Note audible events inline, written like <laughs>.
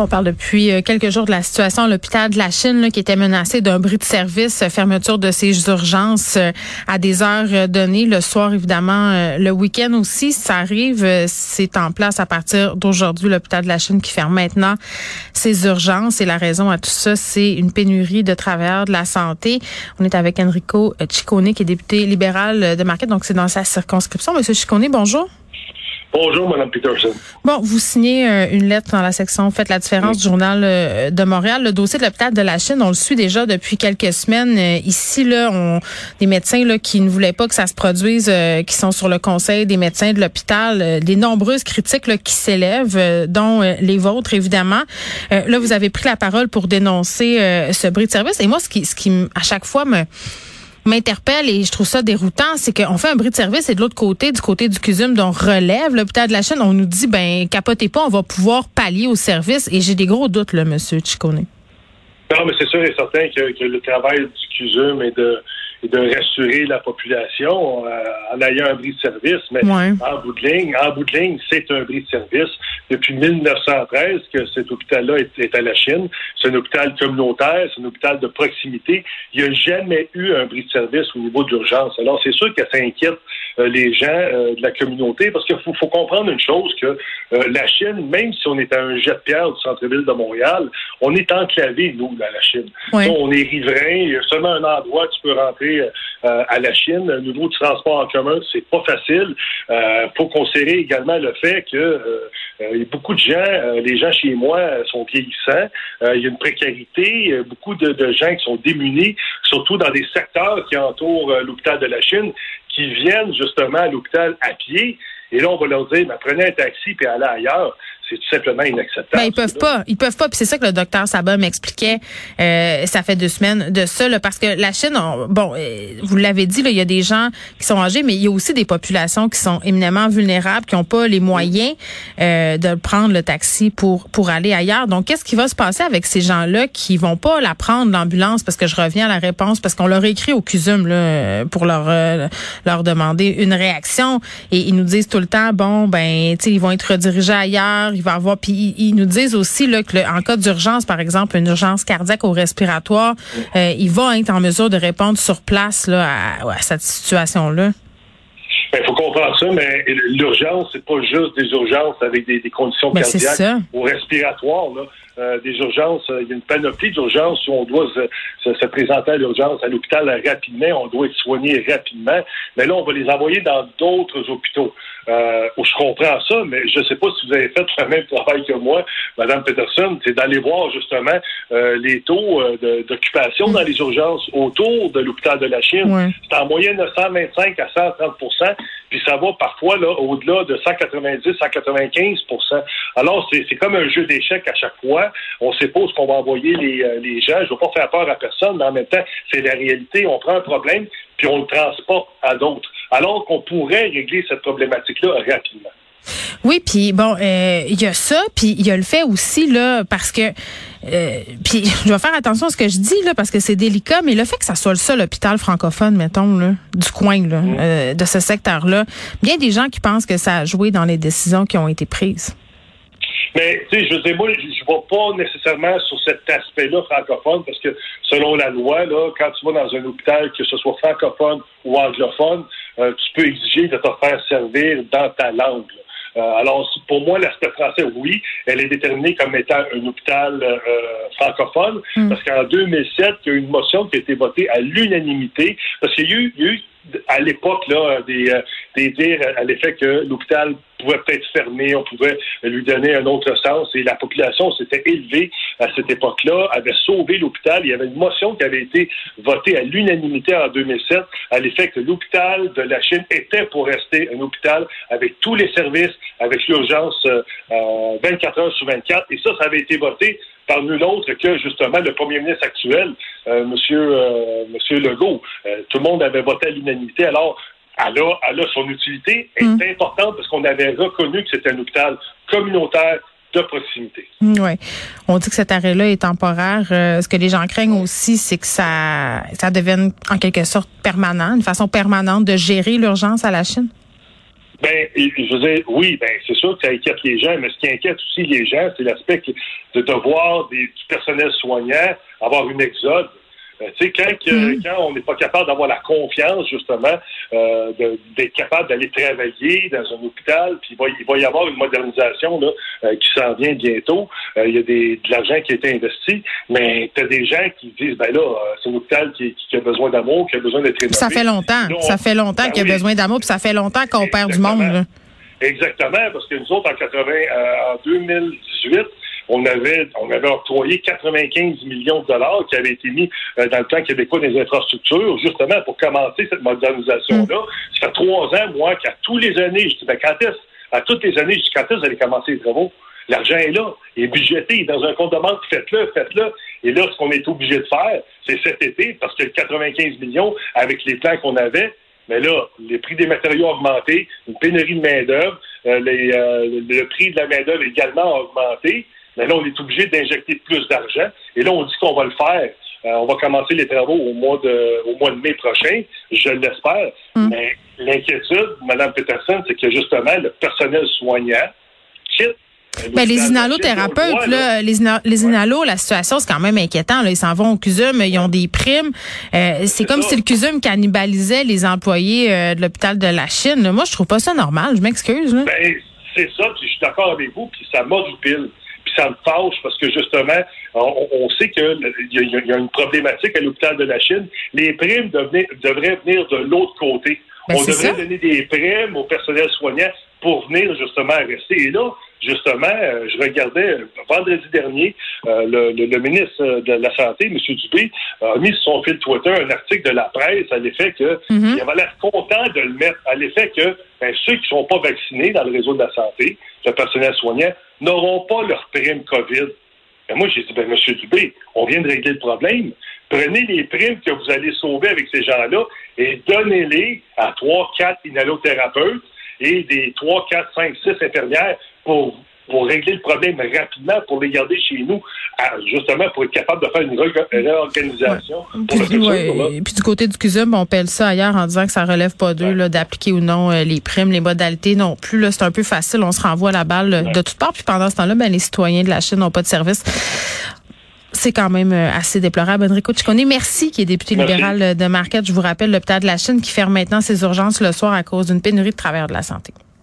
On parle depuis euh, quelques jours de la situation à l'hôpital de la Chine qui était menacé d'un bris de service, euh, fermeture de ses urgences euh, à des heures données, le soir évidemment, le week-end aussi. Ça arrive, c'est en place à partir d'aujourd'hui, l'hôpital de la Chine qui ferme maintenant ses urgences. Et la raison à tout ça, c'est une pénurie de travailleurs de la santé. On est avec Enrico Ciccone, qui est député libéral de Marquette, donc c'est dans sa circonscription. Monsieur Ciccone, bonjour. Bonjour, Mme Peterson. Bon, vous signez euh, une lettre dans la section Faites la différence du Journal euh, de Montréal. Le dossier de l'hôpital de la Chine, on le suit déjà depuis quelques semaines. Euh, ici, là, on, des médecins là, qui ne voulaient pas que ça se produise, qui sont sur le conseil des médecins de l'hôpital, des nombreuses critiques là, qui s'élèvent, dont les vôtres, évidemment. là, vous avez pris la parole pour dénoncer ce bris de service. Et moi, ce qui, ce qui à chaque fois me m'interpelle et je trouve ça déroutant, c'est qu'on fait un bris de service et de l'autre côté, du côté du CUSUM, dont relève l'hôpital de la chaîne, on nous dit, ben, capotez pas, on va pouvoir pallier au service. Et j'ai des gros doutes, là, monsieur Chicone. Non, mais c'est sûr et certain que, que le travail du CUSUM est de et de rassurer la population euh, en ayant un bris de service. Mais en bout de ligne, en bout de ligne, c'est un bris de service. Depuis 1913 que cet hôpital-là est, à la Chine. C'est un hôpital communautaire, c'est un hôpital de proximité. Il n'y a jamais eu un bris de service au niveau de l'urgence. Alors, c'est sûr que ça inquiète euh, les gens euh, de la communauté parce qu'il faut, faut, comprendre une chose que la Chine, même si on est à un jet de pierre du centre-ville de Montréal, on est enclavé, nous, dans la Chine. On est riverain. Il y a seulement un endroit où tu peux rentrer euh, à la Chine. Le niveau de transport en commun, c'est pas facile. Il euh, faut considérer également le fait que euh, beaucoup de gens, les gens chez moi sont vieillissants. il y a une précarité, beaucoup de, gens qui sont démunis, surtout dans des secteurs qui entourent l'hôpital de la Chine, qui viennent justement à l'hôpital à pied. Et là, on va leur dire, prenez un taxi puis allez ailleurs c'est tout simplement inacceptable. Ben, ils peuvent pas. Ils peuvent pas. Puis c'est ça que le docteur Sabah m'expliquait. Euh, ça fait deux semaines de ça, parce que la Chine, bon, euh, vous l'avez dit, là, il y a des gens qui sont âgés, mais il y a aussi des populations qui sont éminemment vulnérables, qui n'ont pas les moyens euh, de prendre le taxi pour pour aller ailleurs. Donc, qu'est-ce qui va se passer avec ces gens-là qui vont pas la prendre l'ambulance? Parce que je reviens à la réponse, parce qu'on leur écrit au CUSUM là, pour leur euh, leur demander une réaction, et ils nous disent tout le temps, bon, ben, tu sais, ils vont être redirigés ailleurs il va avoir. Puis ils, nous disent aussi là, que en cas d'urgence, par exemple, une urgence cardiaque ou respiratoire, euh, il va être en mesure de répondre sur place là, à, cette situation-là. Il ben, faut comprendre ça, mais l'urgence, c'est pas juste des urgences avec des, conditions ben, cardiaques ou respiratoires. Là. Euh, des urgences, euh, il y a une panoplie d'urgences où on doit se, se, présenter à l'urgence à l'hôpital rapidement, on doit être soigné rapidement. Mais là, on va les envoyer dans d'autres hôpitaux. Euh, où je comprends ça, mais je ne sais pas si vous avez fait le même travail que moi, Madame Peterson, c'est d'aller voir justement euh, les taux d'occupation dans les urgences autour de l'hôpital de la Chine. C'est en moyenne de 125 à 130 puis ça va parfois là au-delà de 190 195% Alors, c'est comme un jeu d'échecs à chaque fois. On sait pas qu'on va envoyer les, euh, les gens. Je ne veux pas faire peur à personne, mais en même temps, c'est la réalité. On prend un problème, puis on le transporte à d'autres. Alors qu'on pourrait régler cette problématique-là rapidement. Oui, puis bon, euh, il y a ça, puis il y a le fait aussi là parce que euh, puis <laughs> je vais faire attention à ce que je dis là parce que c'est délicat, mais le fait que ça soit le seul hôpital francophone, mettons là, du coin là, mm. euh, de ce secteur-là, bien des gens qui pensent que ça a joué dans les décisions qui ont été prises. Mais, tu sais, je veux moi, je ne vois pas nécessairement sur cet aspect-là francophone, parce que selon la loi, là, quand tu vas dans un hôpital, que ce soit francophone ou anglophone, tu peux exiger de te faire servir dans ta langue. Alors, pour moi, l'aspect français, oui, elle est déterminée comme étant un hôpital euh, francophone, hmm. parce qu'en 2007, il y a eu une motion qui a été votée à l'unanimité, parce qu'il y a eu à l'époque là des, euh, des dires à l'effet que l'hôpital pouvait peut-être fermer, on pouvait lui donner un autre sens et la population s'était élevée à cette époque-là, avait sauvé l'hôpital. Il y avait une motion qui avait été votée à l'unanimité en 2007 à l'effet que l'hôpital de la Chine était pour rester un hôpital avec tous les services, avec l'urgence euh, 24 euh, heures sur 24 et ça, ça avait été voté par nul autre que justement le premier ministre actuel, euh, Monsieur, euh, Monsieur Legault. Euh, tout le monde avait voté à l'unanimité. Alors, elle a, elle a son utilité est mm. importante parce qu'on avait reconnu que c'était un hôpital communautaire de proximité. Oui. On dit que cet arrêt-là est temporaire. Euh, ce que les gens craignent aussi, c'est que ça, ça devienne en quelque sorte permanent, une façon permanente de gérer l'urgence à la Chine. Ben, je veux dire, oui, ben, c'est sûr que ça inquiète les gens, mais ce qui inquiète aussi les gens, c'est l'aspect de devoir des, du personnel soignant avoir une exode tu sais, quand, mm. quand on n'est pas capable d'avoir la confiance, justement, euh, d'être capable d'aller travailler dans un hôpital, puis il va, il va y avoir une modernisation là, euh, qui s'en vient bientôt. Euh, il y a des, de l'argent qui a été investi, mais tu as des gens qui disent, ben là, c'est un hôpital qui, qui, a besoin d'amour, qui a besoin d'être rénové. Ça fait longtemps. ça fait longtemps ben qu'il y a besoin d'amour, puis ça fait longtemps qu'on perd du monde. Là. Exactement, parce que nous autres, en 80, en 2018, on avait, on avait octroyé 95 millions de dollars qui avaient été mis euh, dans le plan québécois des infrastructures, justement pour commencer cette modernisation-là. Mm. Ça fait trois ans, moi, qu'à tous les années, je dis, ben, quand est-ce, à toutes les années, je dis, quand est-ce vous allez commencer les travaux? L'argent est là, il est budgété, dans un compte de banque, faites-le, faites-le. Et là, ce qu'on est obligé de faire, c'est cet été, parce que 95 millions, avec les plans qu'on avait, mais là, les prix des matériaux ont augmenté, une pénurie de main-d'œuvre, euh, euh, le prix de la main-d'œuvre également a augmenté. Mais là, on est obligé d'injecter plus d'argent. Et là, on dit qu'on va le faire. Euh, on va commencer les travaux au mois de, au mois de mai prochain, je l'espère. Mm. Mais l'inquiétude, Mme Peterson, c'est que justement, le personnel soignant quitte ben, les inhalothérapeutes, là, les, les inhalos, la situation, c'est quand même inquiétant. Là. Ils s'en vont au CUSUM, ils ont des primes. Euh, c'est comme si le CUSUM cannibalisait les employés euh, de l'hôpital de la Chine. Moi, je trouve pas ça normal. Je m'excuse. Ben, c'est ça, puis je suis d'accord avec vous, puis ça pile ça me fâche parce que justement, on, sait qu'il y, y, a une problématique à l'hôpital de la Chine. Les primes devraient venir de l'autre côté. Ben, on devrait donner des primes au personnel soignant pour venir justement rester. Et là, justement, euh, je regardais euh, vendredi dernier, euh, le, ministre de la Santé, M. Dubé, a mis sur son fil Twitter un article de la presse à l'effet que mm-hmm. il avait l'air content de le mettre, à l'effet que ben, ceux qui ne sont pas vaccinés dans le réseau de la santé, le personnel soignant, n'auront pas leur prime COVID. Ben, moi, j'ai dit, ben, M. Dubé, on vient de régler le problème. Prenez les primes que vous allez sauver avec ces gens-là et donnez-les à trois, quatre inhalothérapeutes et des 3, 4, 5, 6 infirmières pour pour régler le problème rapidement, pour les garder chez nous, justement pour être capable de faire une réorganisation. Et puis du côté du CUSUM, on pèle ça ailleurs en disant que ça relève pas d'eux d'appliquer ou non euh, les primes, les modalités non plus. C'est un peu facile, on se renvoie la balle de toutes parts. Puis pendant ce temps-là, ben, les citoyens de la Chine n'ont pas de service c'est quand même euh, assez déplorable. Enrico Ciccone, merci, qui est député libéral de Marquette. Je vous rappelle l'hôpital de la Chine qui ferme maintenant ses urgences le soir à cause d'une pénurie de travailleurs de la santé.